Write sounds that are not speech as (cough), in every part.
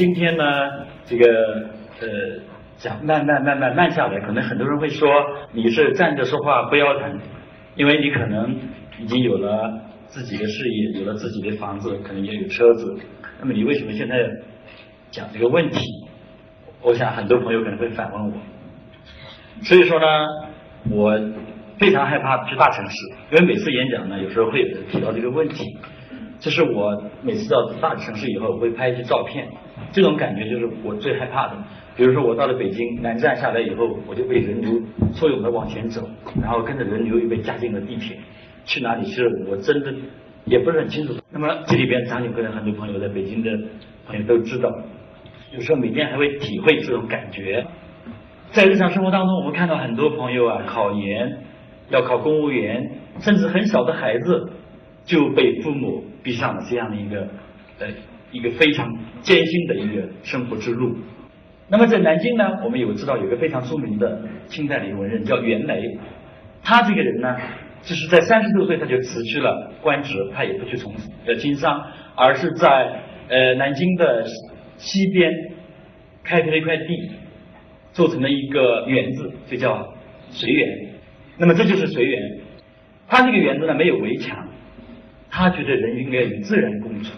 今天呢，这个呃讲慢慢慢慢慢下来，可能很多人会说你是站着说话不腰疼，因为你可能已经有了自己的事业，有了自己的房子，可能也有车子，那么你为什么现在讲这个问题？我想很多朋友可能会反问我，所以说呢，我非常害怕去大城市，因为每次演讲呢，有时候会有人提到这个问题。这是我每次到大城市以后，会拍一些照片，这种感觉就是我最害怕的。比如说我到了北京南站下来以后，我就被人流簇拥的往前走，然后跟着人流又被加进了地铁，去哪里去了我真的也不是很清楚。那么这里边张景可能很多朋友在北京的朋友都知道，有时候每天还会体会这种感觉。在日常生活当中，我们看到很多朋友啊，考研要考公务员，甚至很小的孩子就被父母。逼上了这样的一个呃一个非常艰辛的一个生活之路。那么在南京呢，我们有知道有个非常著名的清代的文人叫袁枚，他这个人呢，就是在三十六岁他就辞去了官职，他也不去从事呃经商，而是在呃南京的西边开辟了一块地，做成了一个园子，就叫随园。那么这就是随园，他这个园子呢没有围墙。他觉得人应该与自然共处，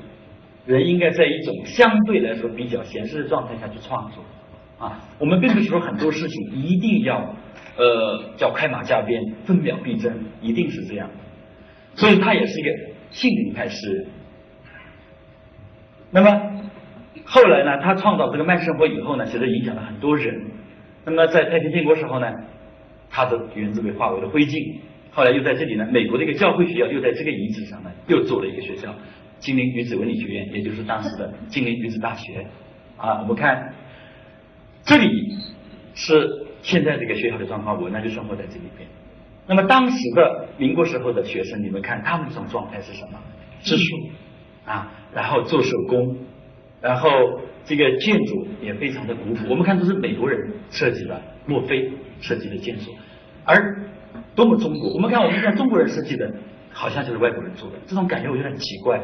人应该在一种相对来说比较闲适的状态下去创作啊。我们并不是说很多事情一定要呃叫快马加鞭、分秒必争，一定是这样。所以他也是一个性灵派诗人。那么后来呢，他创造这个慢生活以后呢，其实影响了很多人。那么在太平天国时候呢，他的园子被化为了灰烬。后来又在这里呢，美国的一个教会学校又在这个遗址上呢，又做了一个学校——金陵女子文理学院，也就是当时的金陵女子大学。啊，我们看这里是现在这个学校的状况，我呢就生活在这里边。那么当时的民国时候的学生，你们看他们这种状态是什么？植树啊，然后做手工，然后这个建筑也非常的古朴。我们看都是美国人设计的，墨菲设计的建筑，而。多么中国！我们看，我们看中国人设计的，好像就是外国人做的，这种感觉我觉得很奇怪。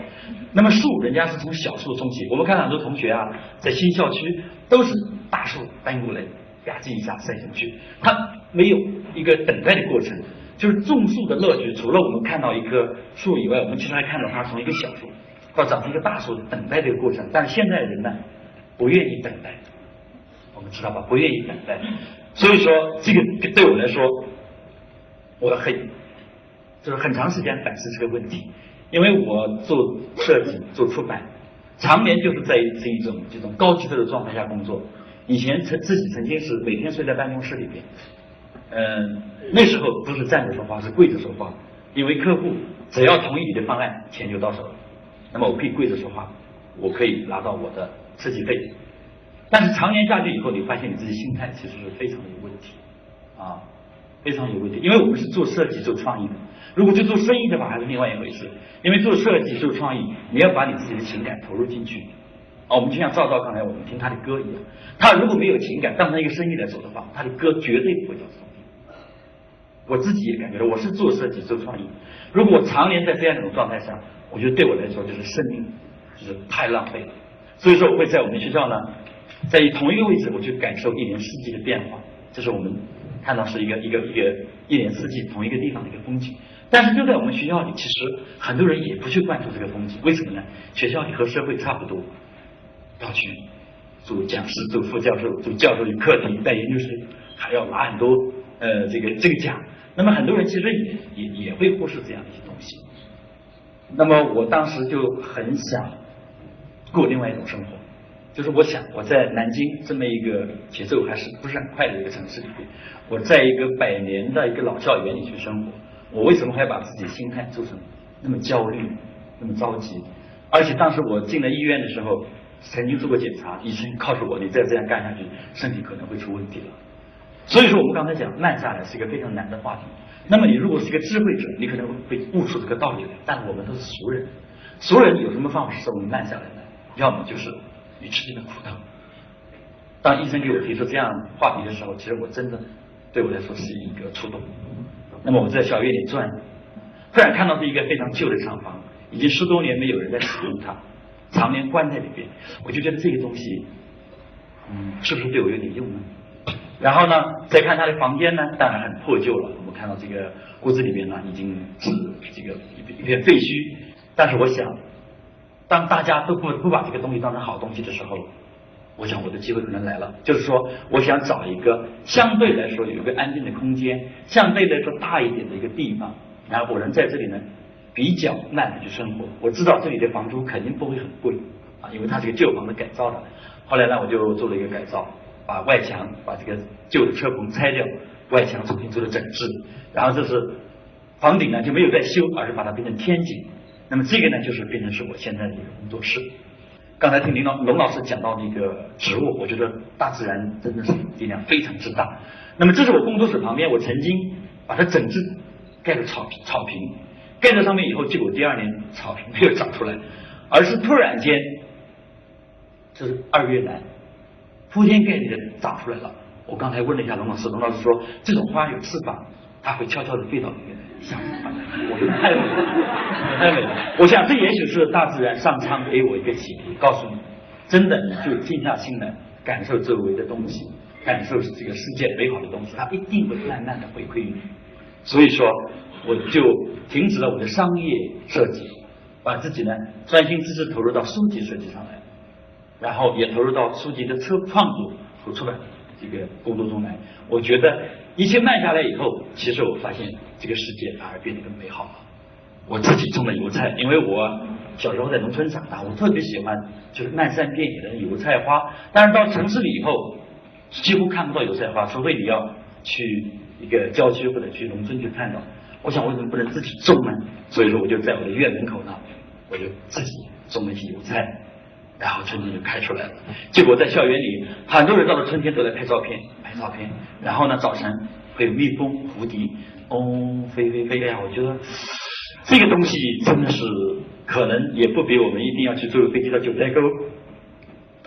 那么树，人家是从小树种起。我们看很多同学啊，在新校区都是大树搬过来，吧唧一下塞进去，它没有一个等待的过程。就是种树的乐趣，除了我们看到一棵树以外，我们其实还看到它从一个小树到长成一个大树等待这个过程。但是现在人呢，不愿意等待，我们知道吧？不愿意等待。所以说，这个对我来说。我很，就是很长时间反思这个问题，因为我做设计、做出版，常年就是在这一种这种高级的状态下工作。以前曾自己曾经是每天睡在办公室里边，嗯，那时候不是站着说话，是跪着说话，因为客户只要同意你的方案，钱就到手了。那么我可以跪着说话，我可以拿到我的设计费。但是常年下去以后，你发现你自己心态其实是非常有问题，啊。非常有问题，因为我们是做设计、做创意的。如果去做生意的话，还是另外一回事。因为做设计、做创意，你要把你自己的情感投入进去。啊，我们就像赵赵刚才我们听他的歌一样，他如果没有情感，当成一个生意来走的话，他的歌绝对不会叫生意。我自己也感觉到，我是做设计、做创意。如果我常年在这样一种状态下，我觉得对我来说就是生命，就是太浪费了。所以说，我会在我们学校呢，在同一个位置，我去感受一年四季的变化。这是我们。看到是一个一个一个一年四季同一个地方的一个风景，但是就在我们学校里，其实很多人也不去关注这个风景，为什么呢？学校里和社会差不多，要去做讲师、做副教授、做教授的课题、带研究生，还要拿很多呃这个这个奖。那么很多人其实也也也会忽视这样的一些东西。那么我当时就很想过另外一种生活。就是我想我在南京这么一个节奏还是不是很快的一个城市里边，我在一个百年的一个老校园里去生活，我为什么还要把自己心态做成那么焦虑、那么着急？而且当时我进了医院的时候，曾经做过检查，医生告诉我，你再这样干下去，身体可能会出问题了。所以说，我们刚才讲慢下来是一个非常难的话题。那么你如果是一个智慧者，你可能会悟出这个道理来。但我们都是俗人，俗人有什么方法使我们慢下来呢？要么就是。你吃尽了苦头。当医生给我提出这样话题的时候，其实我真的对我来说是一个触动。那么我在校园里转，突然看到是一个非常旧的厂房，已经十多年没有人在使用它。常年关在里边，我就觉得这个东西，嗯，是不是对我有点用呢？然后呢，再看他的房间呢，当然很破旧了。我们看到这个屋子里面呢，已经是这个一片废墟。但是我想，当大家都不不把这个东西当成好东西的时候，我想我的机会可能来了。就是说，我想找一个相对来说有一个安静的空间，相对来说大一点的一个地方，然后我能在这里呢比较慢的去生活。我知道这里的房租肯定不会很贵啊，因为它是个旧房子改造的。后来呢，我就做了一个改造。把外墙把这个旧的车棚拆掉，外墙重新做了整治，然后这是房顶呢就没有再修，而是把它变成天井。那么这个呢就是变成是我现在的一个工作室。刚才听林老龙老师讲到那个植物，我觉得大自然真的是力量非常之大。那么这是我工作室旁边，我曾经把它整治，盖了草，草坪盖在上面以后，结果第二年草坪没有长出来，而是突然间，这是二月兰。铺天盖地的长出来了。我刚才问了一下龙老师，龙老师说这种花有翅膀，它会悄悄的飞到里面来。想，我觉得太美了，太美了。我想这也许是大自然上苍给我一个启迪，告诉你，真的你就静下心来感受周围的东西，感受这个世界美好的东西，它一定会慢慢的回馈于你。所以说，我就停止了我的商业设计，把自己呢专心致志投入到书籍设计上来。然后也投入到书籍的创作和出版这个工作中来。我觉得一切慢下来以后，其实我发现这个世界反而变得更美好了。我自己种的油菜，因为我小时候在农村长大，我特别喜欢就是漫山遍野的油菜花。但是到城市里以后，几乎看不到油菜花，除非你要去一个郊区或者去农村去看到。我想为什么不能自己种呢？所以说我就在我的院门口呢，我就自己种了一些油菜。然后春天就开出来了，结果在校园里，很多人到了春天都来拍照片，拍照片。然后呢，早晨会有蜜蜂、蝴蝶，嗡飞飞飞。哎呀，我觉得这个东西真的是可能也不比我们一定要去坐飞机到九寨沟、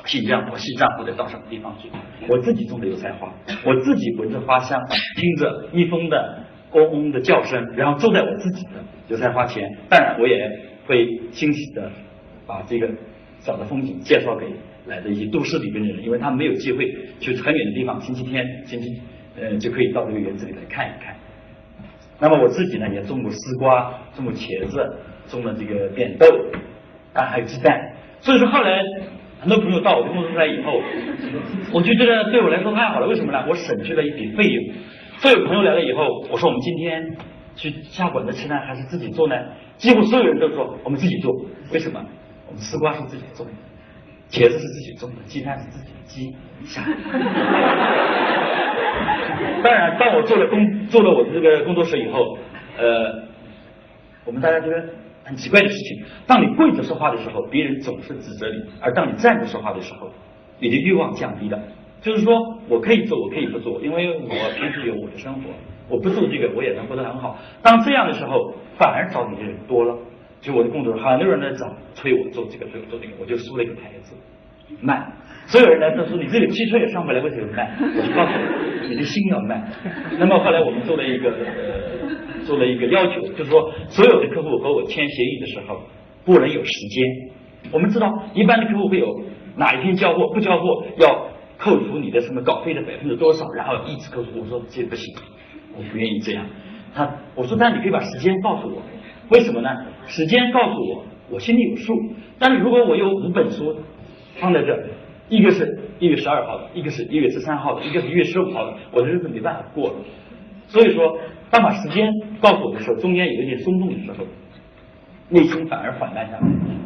新疆或西藏或者到什么地方去。我自己种的油菜花，我自己闻着花香，听着蜜蜂的嗡嗡的叫声，然后坐在我自己的油菜花前。当然，我也会欣喜的把这个。小的风景介绍给来的一些都市里边的人，因为他没有机会去很远的地方，星期天、星期呃就可以到这个园子里来看一看。那么我自己呢，也种过丝瓜，种过茄子，种了这个扁豆，啊还有鸡蛋。所以说后来很多朋友到我工作室来以后，我就觉得对我来说太好了。为什么呢？我省去了一笔费用。所有朋友来了以后，我说我们今天去下馆子吃呢，还是自己做呢？几乎所有人都说我们自己做。为什么？丝瓜是自己种的，茄子是自己种的，鸡蛋是自己的鸡下。(laughs) 当然，当我做了工做了我的这个工作室以后，呃，我们大家觉得很奇怪的事情：当你跪着说话的时候，别人总是指责你；而当你站着说话的时候，你的欲望降低了。就是说我可以做，我可以不做，因为我平时有我的生活，我不做这个我也能过得很好。当这样的时候，反而找你的人多了。就我的工作，很多人来找催我做这个，催我做那个，我就输了一个牌子，卖。所有人来都说你这个汽车也上不来，为什么卖？我就告诉你，你的心要慢。那么后来我们做了一个呃，做了一个要求，就是说所有的客户和我签协议的时候，不能有时间。我们知道一般的客户会有哪一天交货，不交货要扣除你的什么稿费的百分之多少，然后一直扣除。我说这不行，我不愿意这样。他我说那你可以把时间告诉我。为什么呢？时间告诉我，我心里有数。但是如果我有五本书放在这，一个是一月十二号的，一个是一月十三号的，一个是一月十五号的，我的日子没办法过了。所以说，当把时间告诉我的时候，中间有一点松动的时候，内心反而缓慢下来。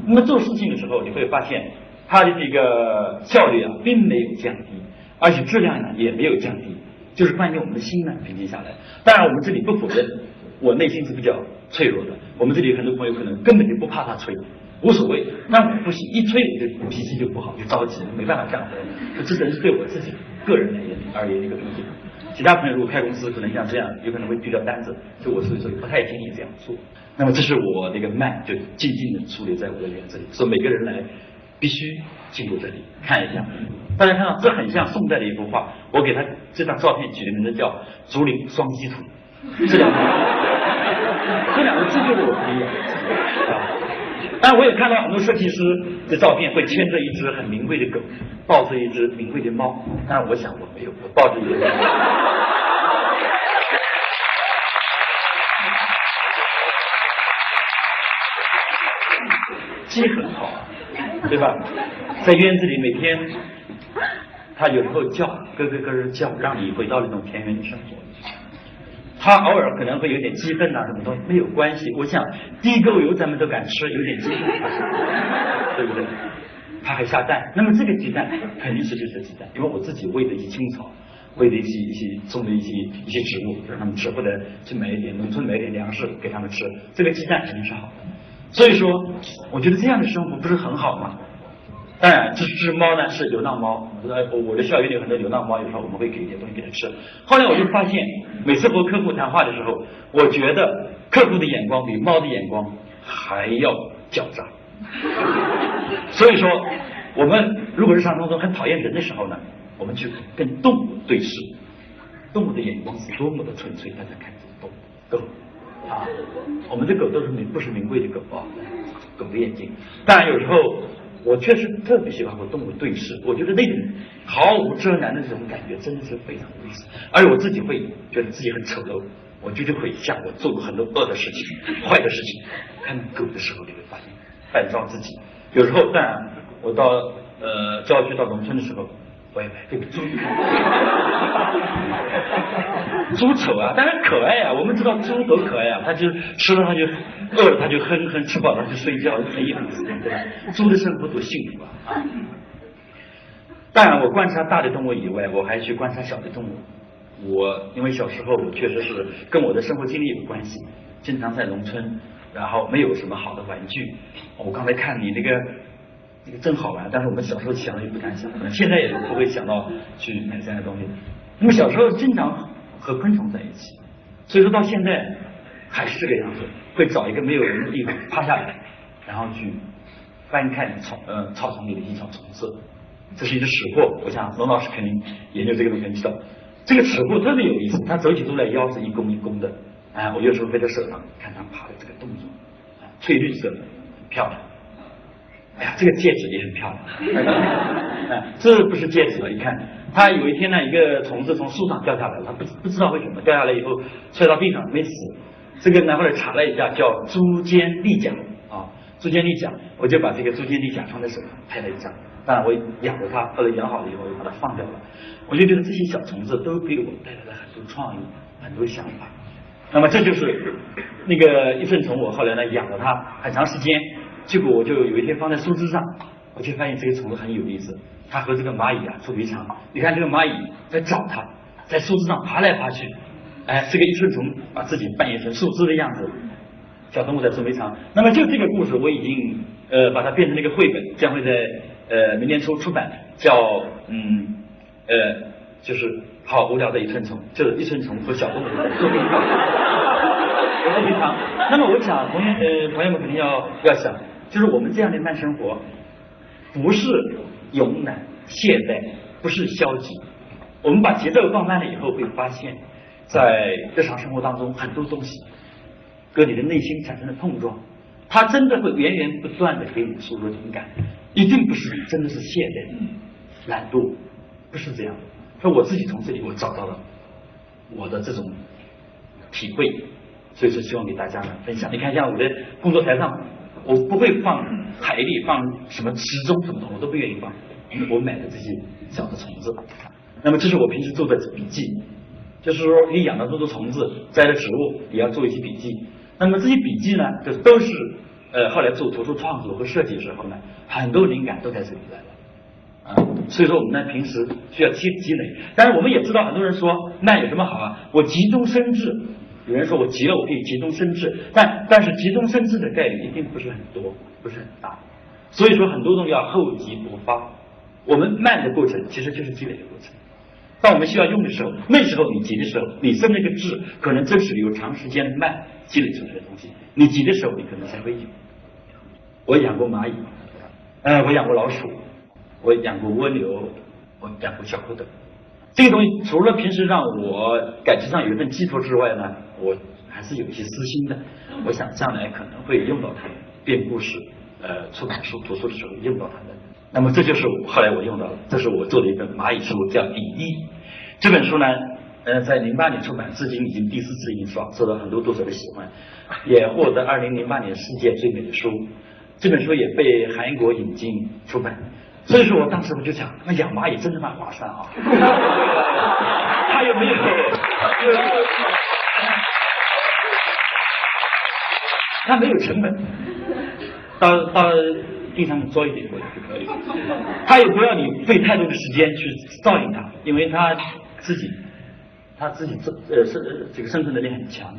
那么做事情的时候，你会发现它的这个效率啊，并没有降低，而且质量呢也没有降低，就是关键我们的心呢平静下来。当然，我们这里不否认，我内心是比较。脆弱的，我们这里很多朋友可能根本就不怕他催，无所谓。那我不行，一催我就脾气就不好，就着急，没办法干活。这真是对我自己个人而言而言一个东西。其他朋友如果开公司，可能像这样，有可能会丢掉单子。就我所以说不太建议这样做。那么这是我那个慢，就静静的矗立在我的园子里。所以每个人来必须进入这里看一下。大家看到这很像宋代的一幅画，我给他这张照片取的名字叫“竹林双栖图”。这两个，这两个字就是我的啊。但我也看到很多设计师的照片，会牵着一只很名贵的狗，抱着一只名贵的猫。但是我想我没有，我抱着一只。(laughs) 鸡很好，对吧？在院子里每天，它有时候叫，咯咯咯叫，让你回到那种田园生活。他偶尔可能会有点鸡粪呐，什么东西没有关系。我想地沟油咱们都敢吃，有点鸡粪，对不对？他还下蛋，那么这个鸡蛋肯定是绿色鸡蛋，因为我自己喂的一些青草，喂的一些一些种的一些一些植物，让他们吃，或者去买一点农村买一点粮食给他们吃，这个鸡蛋肯定是好的。所以说，我觉得这样的生活不是很好吗？当然，这只猫呢是流浪猫，我我的校园里有很多流浪猫，有时候我们会给一点东西给它吃。后来我就发现，每次和客户谈话的时候，我觉得客户的眼光比猫的眼光还要狡诈。(laughs) 所以说，我们如果日常当中很讨厌人的时候呢，我们去跟动物对视，动物的眼光是多么的纯粹。大家看，动狗啊，我们的狗都是名不是名贵的狗啊，狗的眼睛。当然有时候。我确实特别喜欢和动物对视，我觉得那种毫无遮拦的这种感觉真的是非常有意思。而且我自己会觉得自己很丑陋，我绝对会像我做过很多恶的事情、(laughs) 坏的事情。看狗的时候，你会发现扮装自己。有时候，当然我到呃郊区到农村的时候。喂喂这个猪，猪丑啊，但是可爱呀。我们知道猪多可爱啊，它就吃了它就饿了它就哼哼，吃饱了就睡觉，很有意思，对吧？猪的生活多幸福啊！当然，我观察大的动物以外，我还去观察小的动物。我因为小时候我确实是跟我的生活经历有关系，经常在农村，然后没有什么好的玩具。我刚才看你那个。这个真好玩，但是我们小时候想也不敢想，现在也不会想到去买这样的东西。那么小时候经常和昆虫在一起，所以说到现在还是这个样子，会找一个没有人的地方趴下来，然后去翻看草呃草丛里的一些小虫子。这是一只齿货，我想龙老师肯定研究这个东西知道。这个齿货特别有意思，它走起路来腰是一弓一弓的，哎，我有时候飞在手上看它爬的这个动作，翠绿色的，很漂亮。哎呀，这个戒指也很漂亮。哎，(laughs) 这不是戒指了，你看，它有一天呢，一个虫子从树上掉下来了，它不不知道为什么掉下来以后摔到地上没死。这个呢后来查了一下，叫珠尖利甲啊，珠尖利甲，我就把这个珠尖利甲放在手上拍了一张。当然我养着它，后来养好了以后我就把它放掉了。我就觉得这些小虫子都给我带来了很多创意，很多想法。那么这就是那个一份虫，我后来呢养了它很长时间。结果我就有一天放在树枝上，我就发现这个虫子很有意思，它和这个蚂蚁啊处别长。你看这个蚂蚁在找它，在树枝上爬来爬去，哎，这个一寸虫把自己扮演成树枝的样子，小动物在捉迷藏。那么就这个故事，我已经呃把它变成了一个绘本，将会在呃明年初出版，叫嗯呃就是好无聊的一寸虫，就是一寸虫和小动物捉迷藏，捉迷藏。那么我想同学呃朋友们肯定要要想。就是我们这样的慢生活，不是慵懒懈怠，不是消极。我们把节奏放慢了以后，会发现，在日常生活当中，很多东西跟你的内心产生了碰撞，它真的会源源不断的给你输入灵感，一定不是真的是懈怠、懒惰，不是这样的。说我自己从这里我找到了我的这种体会，所以说希望给大家呢分享。你看，像我的工作台上。我不会放海里放什么池中什么的，我都不愿意放。我买的这些小的虫子，那么这是我平时做的笔记，就是说你养了这么多虫子，栽了植物，也要做一些笔记。那么这些笔记呢，就都是呃后来做图书创作和设计的时候呢，很多灵感都在这里来了啊。所以说我们呢平时需要积积累，但是我们也知道，很多人说那有什么好啊？我急中生智。有人说我急了，我可以急中生智，但但是急中生智的概率一定不是很多，不是很大。所以说很多东西要厚积薄发。我们慢的过程其实就是积累的过程。当我们需要用的时候，那时候你急的时候，你生那个智，可能真是由长时间慢积累出来的东西。你急的时候，你可能才会有。我养过蚂蚁，呃，我养过老鼠，我养过蜗牛，我养过小蝌蚪。这个东西除了平时让我感情上有一份寄托之外呢，我还是有一些私心的。我想将来可能会用到它，编故事，呃出版书、读书的时候用到它的。那么这就是我后来我用到的，这是我做的一本蚂蚁书，叫《第一》。这本书呢，呃，在零八年出版，至今已经第四次印刷，受到很多读者的喜欢，也获得二零零八年世界最美的书。这本书也被韩国引进出版。所以说我当时我就想，那养蚂蚁真的蛮划算啊！(laughs) 它有没有？它没有成本，到到地上面做一点过就可以。它也不要你费太多的时间去照应它，因为它自己，它自己这呃生这个生存能力很强。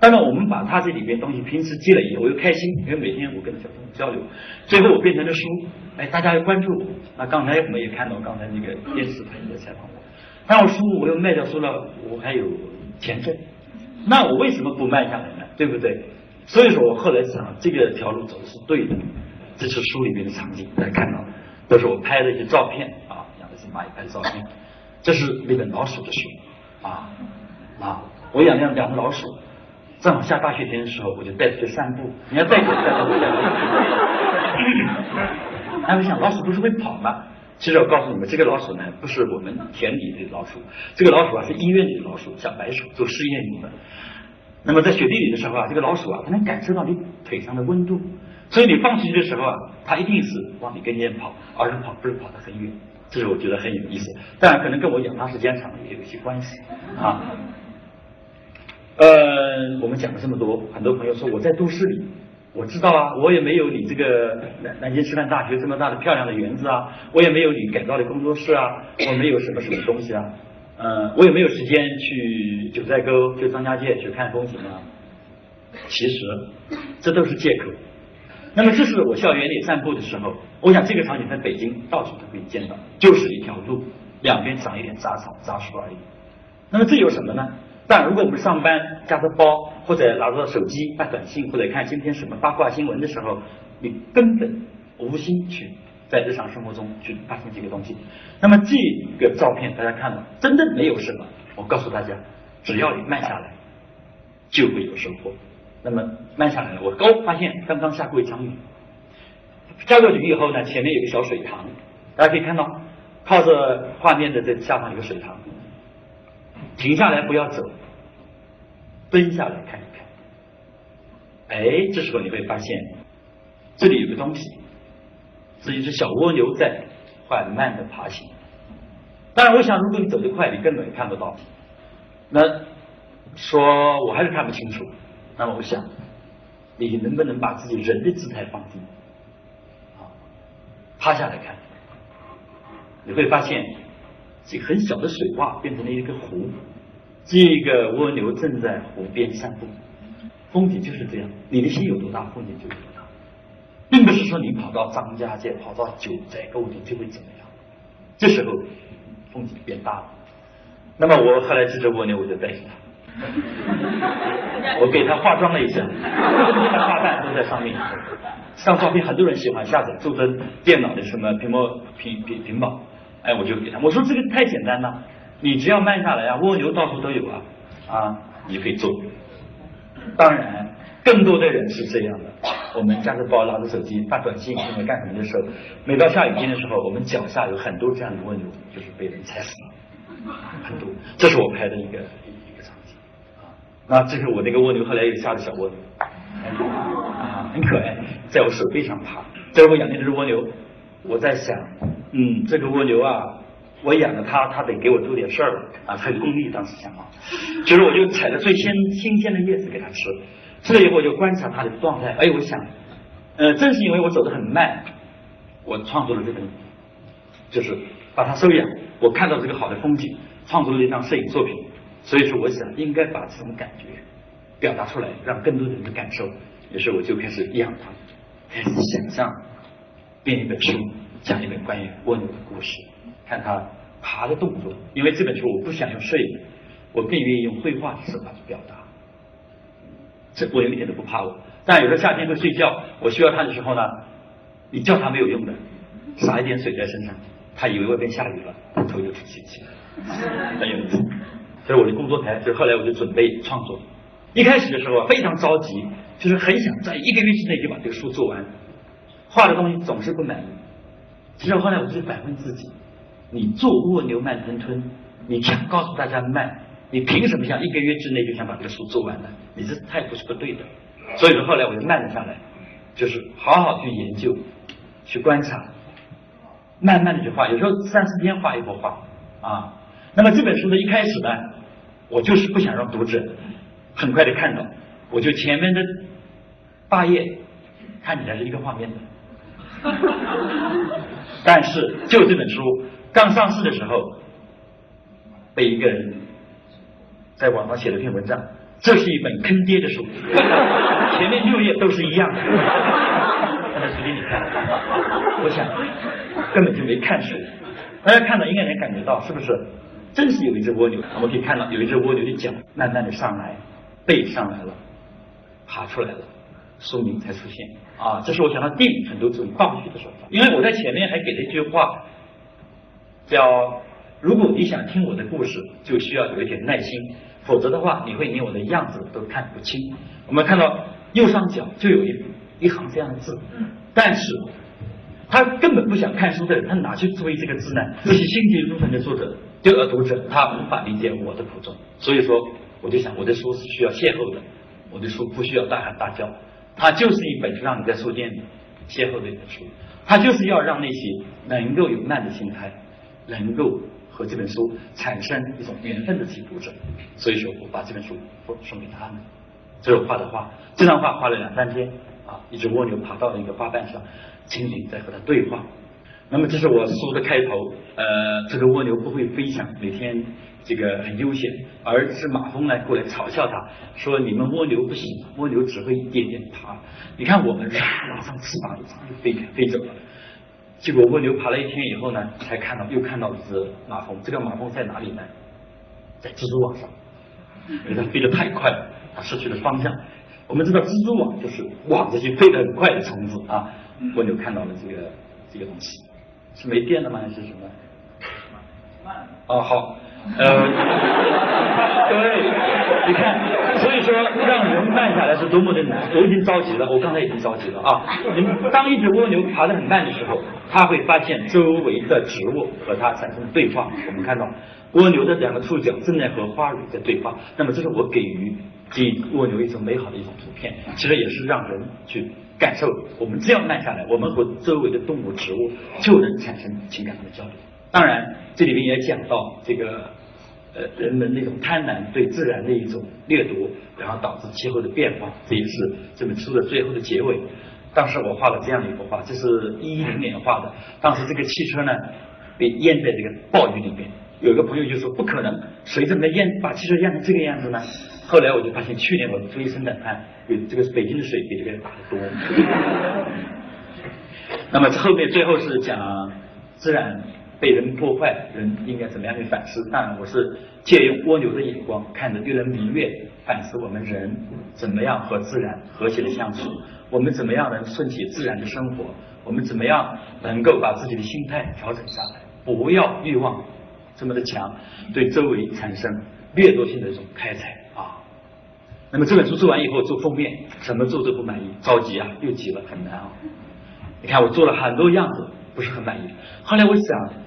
当然，我们把它这里边东西平时积累以后，我又开心，因为每天我跟小朋友交流，最后我变成了书。哎，大家要关注我。那刚才我们也看到，刚才那个电视台也在采访我。但我书我又卖掉书了，我还有钱挣。那我为什么不卖下来呢？对不对？所以说我后来想，这个条路走的是对的。这是书里面的场景，大家看到，都是我拍的一些照片啊，养的是蚂蚁拍的照片。这是那本老鼠的书啊啊，我养两两只老鼠。正好下大雪天的时候，我就带出去散步。你要带狗带狗带狗。那我想，老鼠不是会跑吗？其实我告诉你们，这个老鼠呢，不是我们田里的老鼠，这个老鼠啊是医院里的老鼠，小白鼠做试验用的。那么在雪地里的时候啊，这个老鼠啊，它能感受到你腿上的温度，所以你放出去的时候啊，它一定是往你跟前跑，而是跑不是跑得很远。这是我觉得很有意思，当然可能跟我养它时间长也有一些关系啊。呃，我们讲了这么多，很多朋友说我在都市里，我知道啊，我也没有你这个南南京师范大学这么大的漂亮的园子啊，我也没有你改造的工作室啊，我没有什么什么东西啊，呃，我也没有时间去九寨沟、去张家界去看风景啊。其实这都是借口。那么这是我校园里散步的时候，我想这个场景在北京到处都可以见到，就是一条路，两边长一点杂草杂树而已。那么这有什么呢？但如果我们上班夹着包，或者拿着手机发短信，或者看今天什么八卦新闻的时候，你根本无心去在日常生活中去发现这个东西。那么这个照片大家看了，真的没有什么。我告诉大家，只要你慢下来，就会有收获。那么慢下来了，我刚发现刚刚下过一场雨，下过雨以后呢，前面有个小水塘，大家可以看到，靠着画面的这下方有个水塘。停下来，不要走，蹲下来看一看。哎，这时候你会发现，这里有个东西，是一只小蜗牛在缓慢的爬行。当然，我想，如果你走得快，你根本看不到。那说我还是看不清楚。那么我想，你能不能把自己人的姿态放低，啊，趴下来看，你会发现。这个很小的水洼变成了一个湖，这个蜗牛正在湖边散步，风景就是这样。你的心有多大，风景就有多大，并不是说你跑到张家界、跑到九寨沟里就会怎么样。这时候风景变大了。那么我后来这只蜗牛我就带着它，我给它化妆了一下，花瓣都在上面。上照片很多人喜欢下载，做成电脑的什么屏幕屏屏屏保。哎，我就给他我说这个太简单了，你只要慢下来啊，蜗牛到处都有啊，啊，你可以做。当然，更多的人是这样的，我们夹着包拿着手机发短信或者干什么的时候，每到下雨天的时候，我们脚下有很多这样的蜗牛，就是被人踩死了，很多。这是我拍的一个一个场景啊，那这是我那个蜗牛后来又下的小蜗牛，啊，很可爱，在我手背上爬，这是我养的这只蜗牛。我在想，嗯，这个蜗牛啊，我养了它，它得给我做点事儿啊，很功利。当时想啊，(laughs) 就是我就采了最新新鲜的叶子给它吃，吃了以后我就观察它的状态。哎，我想，呃，正是因为我走得很慢，我创作了这本，就是把它收养。我看到这个好的风景，创作了一张摄影作品。所以说，我想应该把这种感觉表达出来，让更多的人感受。于是我就开始养它，开始想象。编一本书，讲一本关于蜗牛的故事，看它爬的动作。因为这本书我不想用摄影，我更愿意用绘画的手法去表达。这蜗牛一点都不怕我，但有时候夏天会睡觉，我需要它的时候呢，你叫它没有用的，洒一点水在身上，它以为外边下雨了，头就出气气了，所以我的工作台，就后来我就准备创作。一开始的时候非常着急，就是很想在一个月之内就把这个书做完。画的东西总是不满意。其实后来我就反问自己：你做蜗牛慢吞吞，你想告诉大家慢，你凭什么想一个月之内就想把这个书做完呢？你这态度是不对的。所以说后来我就慢了下来，就是好好去研究，去观察，慢慢的去画，有时候三四天画一幅画啊。那么这本书的一开始呢，我就是不想让读者很快的看到，我就前面的八页看起来是一个画面的。(laughs) 但是，就这本书刚上市的时候，被一个人在网上写了篇文章，这是一本坑爹的书，(laughs) 前面六页都是一样的。他在书给你看，我想根本就没看书。大家看到应该能感觉到，是不是？真是有一只蜗牛，我们可以看到有一只蜗牛的脚慢慢的上来，背上来了，爬出来了。书名才出现啊！这是我想到电影很多这种倒叙的手法，因为我在前面还给了一句话，叫“如果你想听我的故事，就需要有一点耐心，否则的话，你会连我的样子都看不清。”我们看到右上角就有一一行这样的字，但是他根本不想看书的人，他哪去注意这个字呢？这些心急如焚的作者，就呃读者，他无法理解我的苦衷。所以说，我就想，我的书是需要邂逅的，我的书不需要大喊大叫。它就是一本书让你在书店里邂逅的一本书，它就是要让那些能够有难的心态，能够和这本书产生一种缘分的这读者。所以说我把这本书送送给他们。这是我画的画，这张画画了两三天啊，一只蜗牛爬到了一个花瓣上，蜻蜓在和它对话。那么这是我书的开头，呃，这个蜗牛不会飞翔，每天。这个很悠闲，而是马蜂呢过来嘲笑它，说你们蜗牛不行，蜗牛只会一点点爬。你看我们拉上翅膀就飞飞走了。结果蜗牛爬了一天以后呢，才看到又看到一只马蜂。这个马蜂在哪里呢？在蜘蛛网上，因为它飞得太快了，它失去了方向。我们知道蜘蛛网就是网这些飞得很快的虫子啊。蜗牛看到了这个这个东西，是没电了吗？还是什么？慢。哦，好。呃，(laughs) 对，你看，所以说让人慢下来是多么的难。我已经着急了，我刚才已经着急了啊！你当一只蜗牛爬得很慢的时候，它会发现周围的植物和它产生对话。我们看到蜗牛的两个触角正在和花蕊在对话。那么这是我给予给蜗牛一种美好的一种图片，其实也是让人去感受。我们只要慢下来，我们和周围的动物、植物就能产生情感上的交流。当然，这里面也讲到这个，呃，人们那种贪婪对自然的一种掠夺，然后导致气候的变化，这也是这本书的最后的结尾。当时我画了这样的一幅画，这是一零年画的。当时这个汽车呢，被淹在这个暴雨里面。有一个朋友就说：“不可能，水怎么淹把汽车淹成这个样子呢？”后来我就发现，去年我追生产看，有这个北京的水比这个大得多。(laughs) 那么后面最后是讲自然。被人破坏，人应该怎么样去反思？当然，我是借用蜗牛的眼光，看着月人明月，反思我们人怎么样和自然和谐的相处，我们怎么样能顺其自然的生活，我们怎么样能够把自己的心态调整下来，不要欲望这么的强，对周围产生掠夺性的这种开采啊。那么这本书做完以后，做封面，怎么做都不满意，着急啊，又急了，很难啊。你看我做了很多样子，不是很满意。后来我想。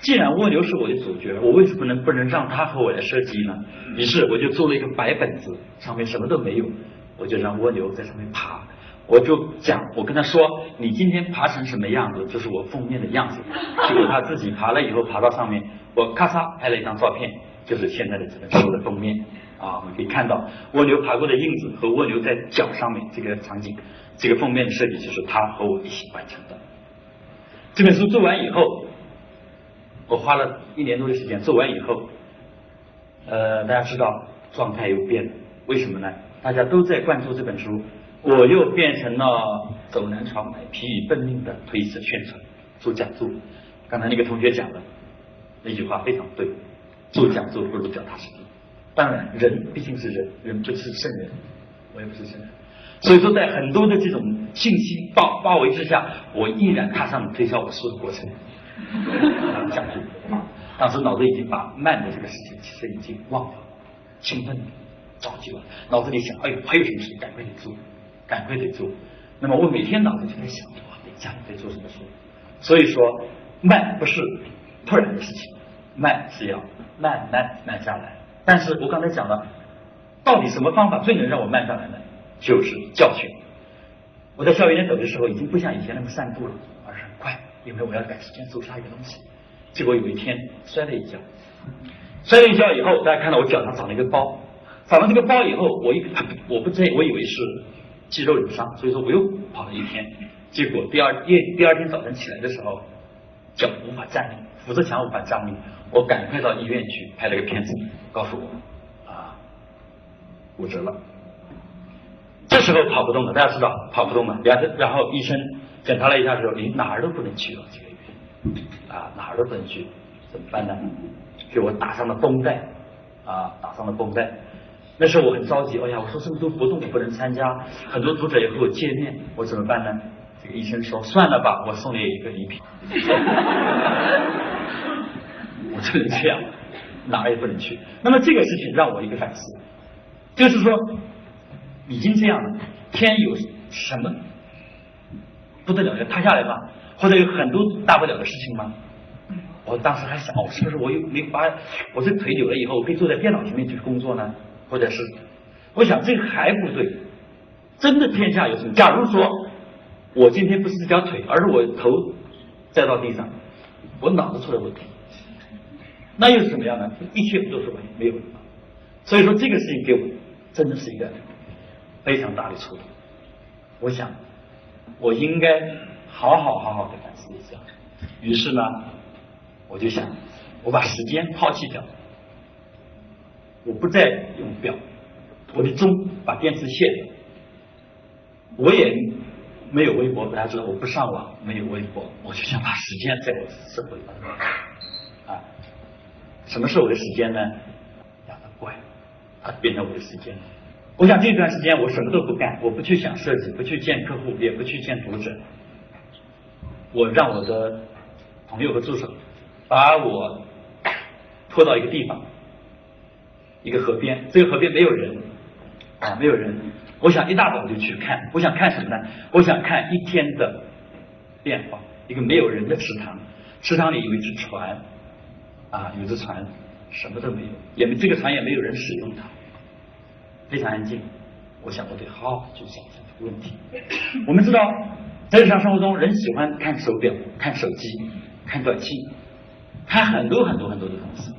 既然蜗牛是我的主角，我为什么能不能让它和我来设计呢？于是我就做了一个白本子，上面什么都没有，我就让蜗牛在上面爬。我就讲，我跟他说，你今天爬成什么样子，就是我封面的样子。结果他自己爬了以后，爬到上面，我咔嚓拍了一张照片，就是现在的这本书的封面。啊，我们可以看到蜗牛爬过的印子和蜗牛在脚上面这个场景，这个封面的设计就是他和我一起完成的。这本书做完以后。我花了一年多的时间做完以后，呃，大家知道状态又变了，为什么呢？大家都在关注这本书，我又变成了走南闯北、疲于奔命的推着宣传、做讲座。刚才那个同学讲的那句话非常对，做讲座不如脚踏实地。当然，人毕竟是人，人不是圣人，我也不是圣人，所以说在很多的这种信息包包围之下，我毅然踏上了推销我书的过程。下去啊！当时脑子已经把慢的这个事情其实已经忘了，兴奋着急了，脑子里想：哎呦，还有什么事赶快去做，赶快得做。那么我每天脑子就在想：哇，得加所以说，慢不是突然的事情，慢是要慢慢慢下来。但是我刚才讲了，到底什么方法最能让我慢下来呢？就是教训。我在校园里走的时候，已经不像以前那么散步了，而是很快，因为我要赶时间做下一个东西。结果有一天摔了一跤，摔了一跤以后，大家看到我脚上长了一个包，长了这个包以后，我一我不知我以为是肌肉扭伤，所以说我又跑了一天。结果第二夜第二天早晨起来的时候，脚无法站立，扶着墙无法站立，我赶快到医院去拍了个片子，告诉我啊骨折了。这时候跑不动了，大家知道跑不动了，然后然后医生检查了一下说，你哪儿都不能去了，这个月啊哪儿都不能去，怎么办呢？给我打上了绷带啊，打上了绷带。那时候我很着急，哎呀，我说这么多活动我不能参加，很多读者也和我见面，我怎么办呢？这个医生说，算了吧，我送你一个礼品。(laughs) 我只能这样，哪也不能去。那么这个事情让我一个反思，就是说。已经这样了，天有什么不得了要塌下来吗？或者有很多大不了的事情吗？我当时还想，哦，是不是我又没把我这腿扭了以后，我可以坐在电脑前面去工作呢？或者是，我想这个还不对。真的天下有什么？假如说我今天不是这条腿，而是我头栽到地上，我脑子出了问题，那又是怎么样呢？一切不都是没有？所以说这个事情给我真的是一个。非常大的触动，我想我应该好好好好的反思一下。于是呢，我就想我把时间抛弃掉，我不再用表，我的钟把电池卸了，我也没有微博，大家知道我不上网，没有微博，我就想把时间在我生活里啊，什么是我的时间呢？养的怪，它变成我的时间。我想这段时间我什么都不干，我不去想设计，不去见客户，也不去见读者。我让我的朋友和助手把我拖到一个地方，一个河边，这个河边没有人啊，没有人。我想一大早就去看，我想看什么呢？我想看一天的变化。一个没有人的池塘，池塘里有一只船啊，有只船，什么都没有，也没这个船也没有人使用它。非常安静，我想我得好好去想想这个问题。我们知道，在日常生活中，人喜欢看手表、看手机、看短信，看很多很多很多的东西。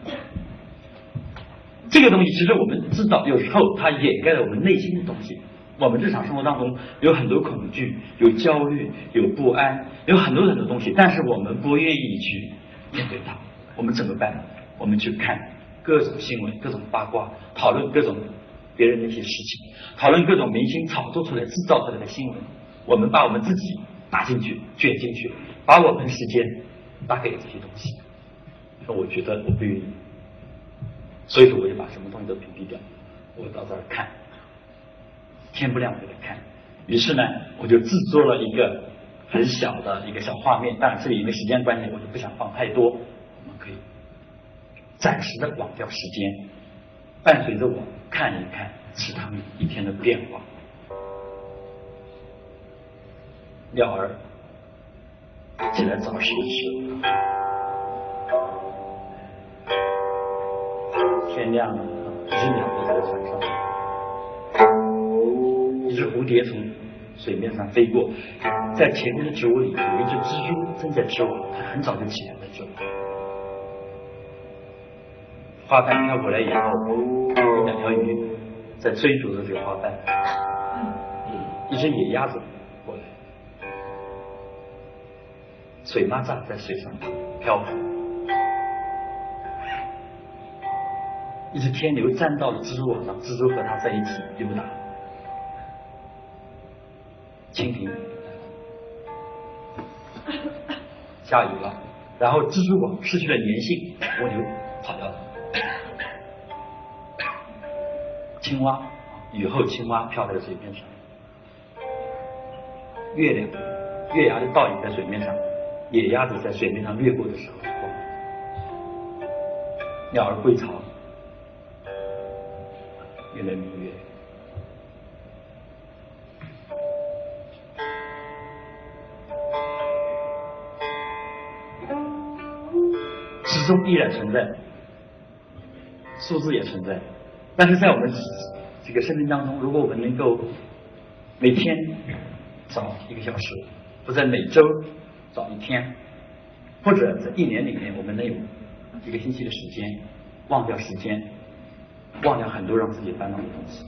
这个东西其实我们知道，有时候它掩盖了我们内心的东西。我们日常生活当中有很多恐惧、有焦虑、有不安，有很多很多东西，但是我们不愿意去面对它。我们怎么办？我们去看各种新闻、各种八卦，讨论各种。别人的一些事情，讨论各种明星炒作出来、制造出来的新闻，我们把我们自己打进去、卷进去，把我们时间打给这些东西。那我觉得我不愿意，所以说我就把什么东西都屏蔽掉，我到这儿看，天不亮我就看。于是呢，我就制作了一个很小的一个小画面，当然这里因为时间关系，我就不想放太多，我们可以暂时的忘掉时间。伴随着我看一看池塘里一天的变化，鸟儿起来找食吃，天亮了，一只鸟在船上，一只蝴蝶从水面上飞过，在前面的植物里有一只蜘蛛正在织网，它很早就起来了织网。花瓣飘过来以后，有两条鱼在追逐着这个花瓣，一只野鸭子过来，水蚂蚱在水上漂浮，一只天牛站到了蜘蛛网上，蜘蛛和它在一起溜达，蜻蜓 (laughs) 下雨了，然后蜘蛛网失去了粘性，蜗牛跑掉了。青蛙，雨后青蛙漂在水面上，月亮，月牙的倒影在水面上，野鸭子在水面上掠过的时候，鸟儿归巢，越来明月，时钟依然存在，数字也存在，但是在我们这个生命当中，如果我们能够每天早一个小时，或者每周早一天，或者在一年里面，我们能有一个星期的时间忘掉时间，忘掉很多让自己烦恼的东西，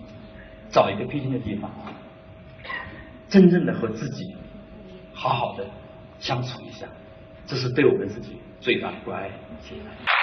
找一个僻静的地方，真正的和自己好好的相处一下，这是对我们自己最大的关爱。谢谢大家。